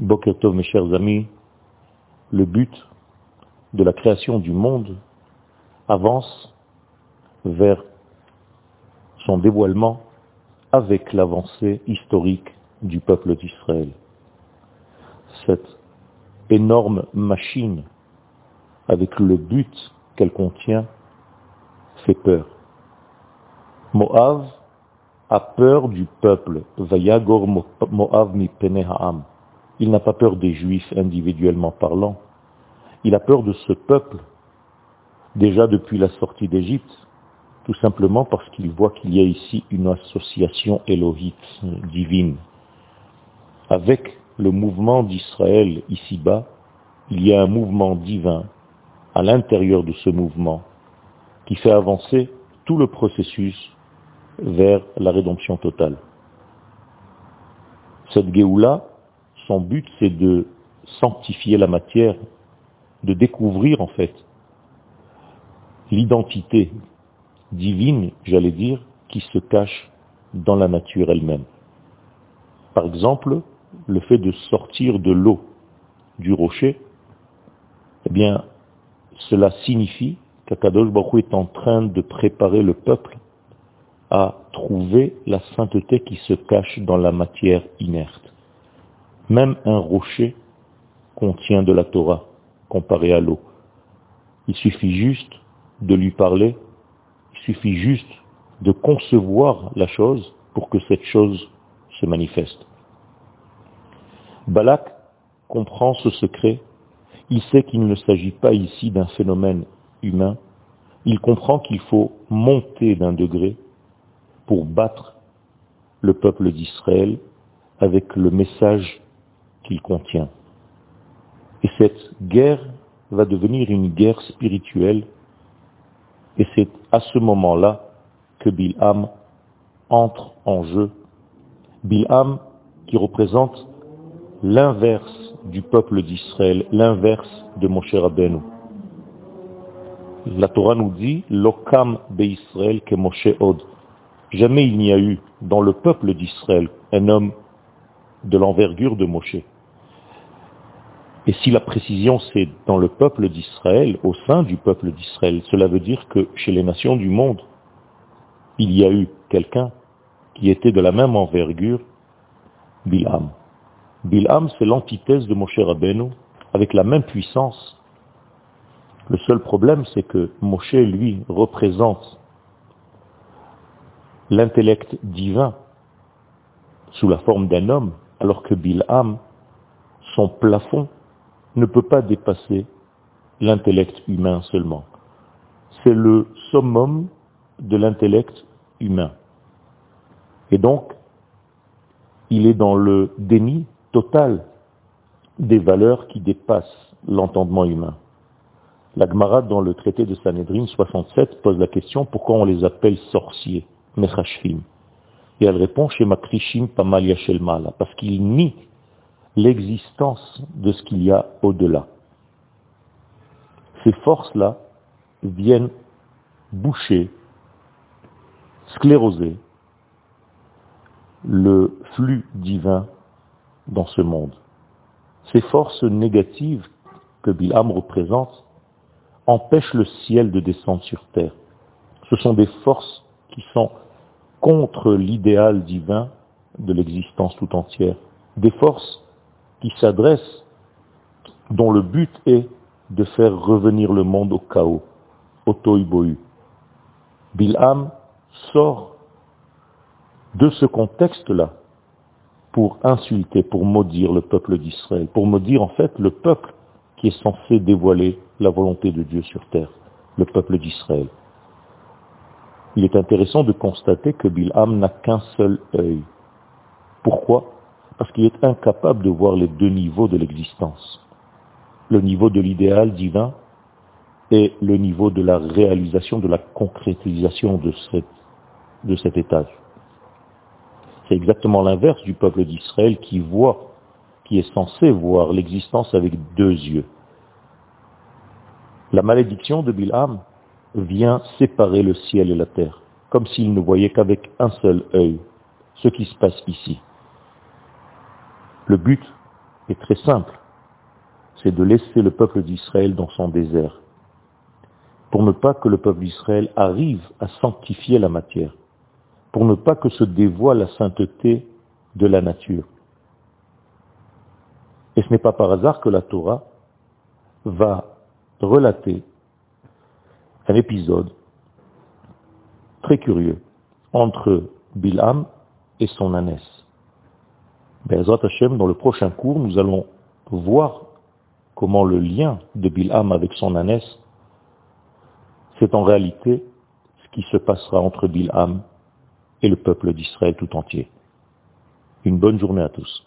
Bokertov, mes chers amis, le but de la création du monde avance vers son dévoilement avec l'avancée historique du peuple d'Israël. Cette énorme machine, avec le but qu'elle contient, fait peur. Moab a peur du peuple. Vayagor Moab mi. Il n'a pas peur des juifs individuellement parlant. Il a peur de ce peuple, déjà depuis la sortie d'Égypte, tout simplement parce qu'il voit qu'il y a ici une association élohite, divine. Avec le mouvement d'Israël ici-bas, il y a un mouvement divin à l'intérieur de ce mouvement qui fait avancer tout le processus vers la rédemption totale. Cette Géoula, son but c'est de sanctifier la matière, de découvrir en fait l'identité divine, j'allais dire, qui se cache dans la nature elle-même. Par exemple, le fait de sortir de l'eau du rocher, eh bien, cela signifie qu'Akadosh Baruch est en train de préparer le peuple à trouver la sainteté qui se cache dans la matière inerte. Même un rocher contient de la Torah comparé à l'eau. Il suffit juste de lui parler, il suffit juste de concevoir la chose pour que cette chose se manifeste. Balak comprend ce secret, il sait qu'il ne s'agit pas ici d'un phénomène humain, il comprend qu'il faut monter d'un degré pour battre le peuple d'Israël avec le message qu'il contient. Et cette guerre va devenir une guerre spirituelle, et c'est à ce moment-là que Bilham entre en jeu. Bilham qui représente l'inverse du peuple d'Israël, l'inverse de Moshe Rabbeinu. La Torah nous dit, Lokam Israël que Moshe Od. Jamais il n'y a eu dans le peuple d'Israël un homme de l'envergure de Moshe. Et si la précision c'est dans le peuple d'Israël, au sein du peuple d'Israël, cela veut dire que chez les nations du monde, il y a eu quelqu'un qui était de la même envergure, Bilham. Bilham, c'est l'antithèse de Moshe Rabbeinu, avec la même puissance. Le seul problème, c'est que Moshe, lui, représente l'intellect divin sous la forme d'un homme, alors que Bilham, son plafond, ne peut pas dépasser l'intellect humain seulement. C'est le summum de l'intellect humain. Et donc, il est dans le déni total des valeurs qui dépassent l'entendement humain. La Gemara, dans le traité de Sanhedrin 67, pose la question pourquoi on les appelle sorciers Mechashvim? Et elle répond chez Makrishim Pamal Mala, parce qu'il nie l'existence de ce qu'il y a au-delà. Ces forces-là viennent boucher, scléroser le flux divin dans ce monde. Ces forces négatives que Bilham représente empêchent le ciel de descendre sur terre. Ce sont des forces qui sont contre l'idéal divin de l'existence tout entière. Des forces qui s'adressent, dont le but est de faire revenir le monde au chaos, au toibohu. Bilham sort de ce contexte-là pour insulter, pour maudire le peuple d'Israël, pour maudire en fait le peuple qui est censé dévoiler la volonté de Dieu sur terre, le peuple d'Israël il est intéressant de constater que Bilham n'a qu'un seul œil. Pourquoi? Parce qu'il est incapable de voir les deux niveaux de l'existence. Le niveau de l'idéal divin et le niveau de la réalisation, de la concrétisation de, de cet étage. C'est exactement l'inverse du peuple d'Israël qui voit, qui est censé voir l'existence avec deux yeux. La malédiction de Bilham vient séparer le ciel et la terre, comme s'il ne voyait qu'avec un seul œil ce qui se passe ici. Le but est très simple. C'est de laisser le peuple d'Israël dans son désert, pour ne pas que le peuple d'Israël arrive à sanctifier la matière, pour ne pas que se dévoile la sainteté de la nature. Et ce n'est pas par hasard que la Torah va relater un épisode très curieux entre Bilham et son ânesse. Dans le prochain cours, nous allons voir comment le lien de Bilham avec son ânesse, c'est en réalité ce qui se passera entre Bilham et le peuple d'Israël tout entier. Une bonne journée à tous.